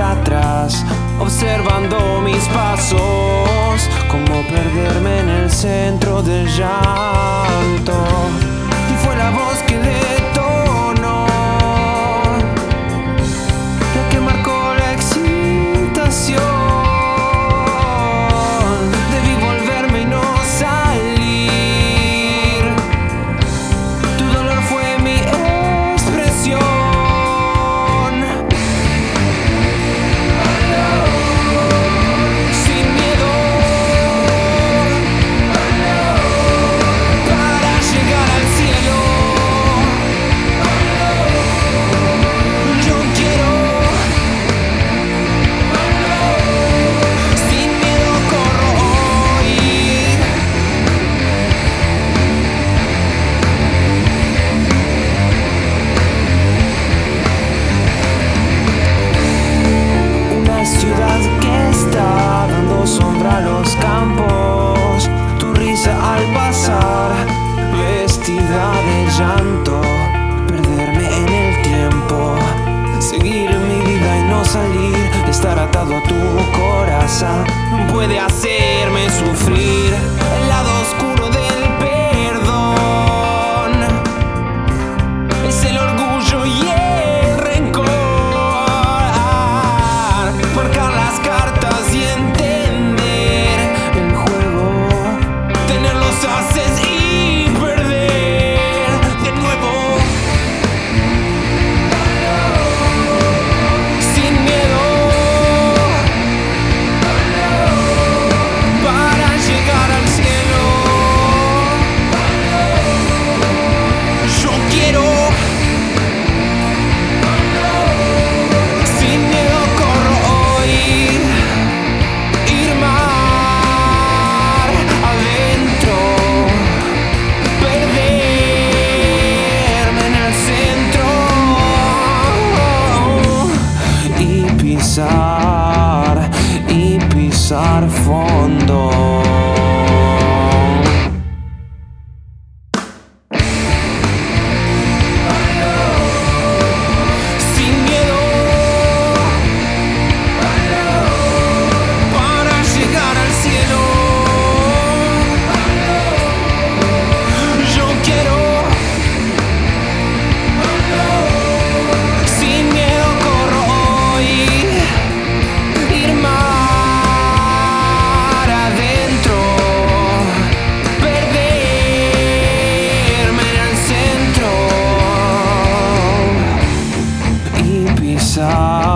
atrás, observando mis pasos, como perderme en el centro del ya. puede hacer. Ah.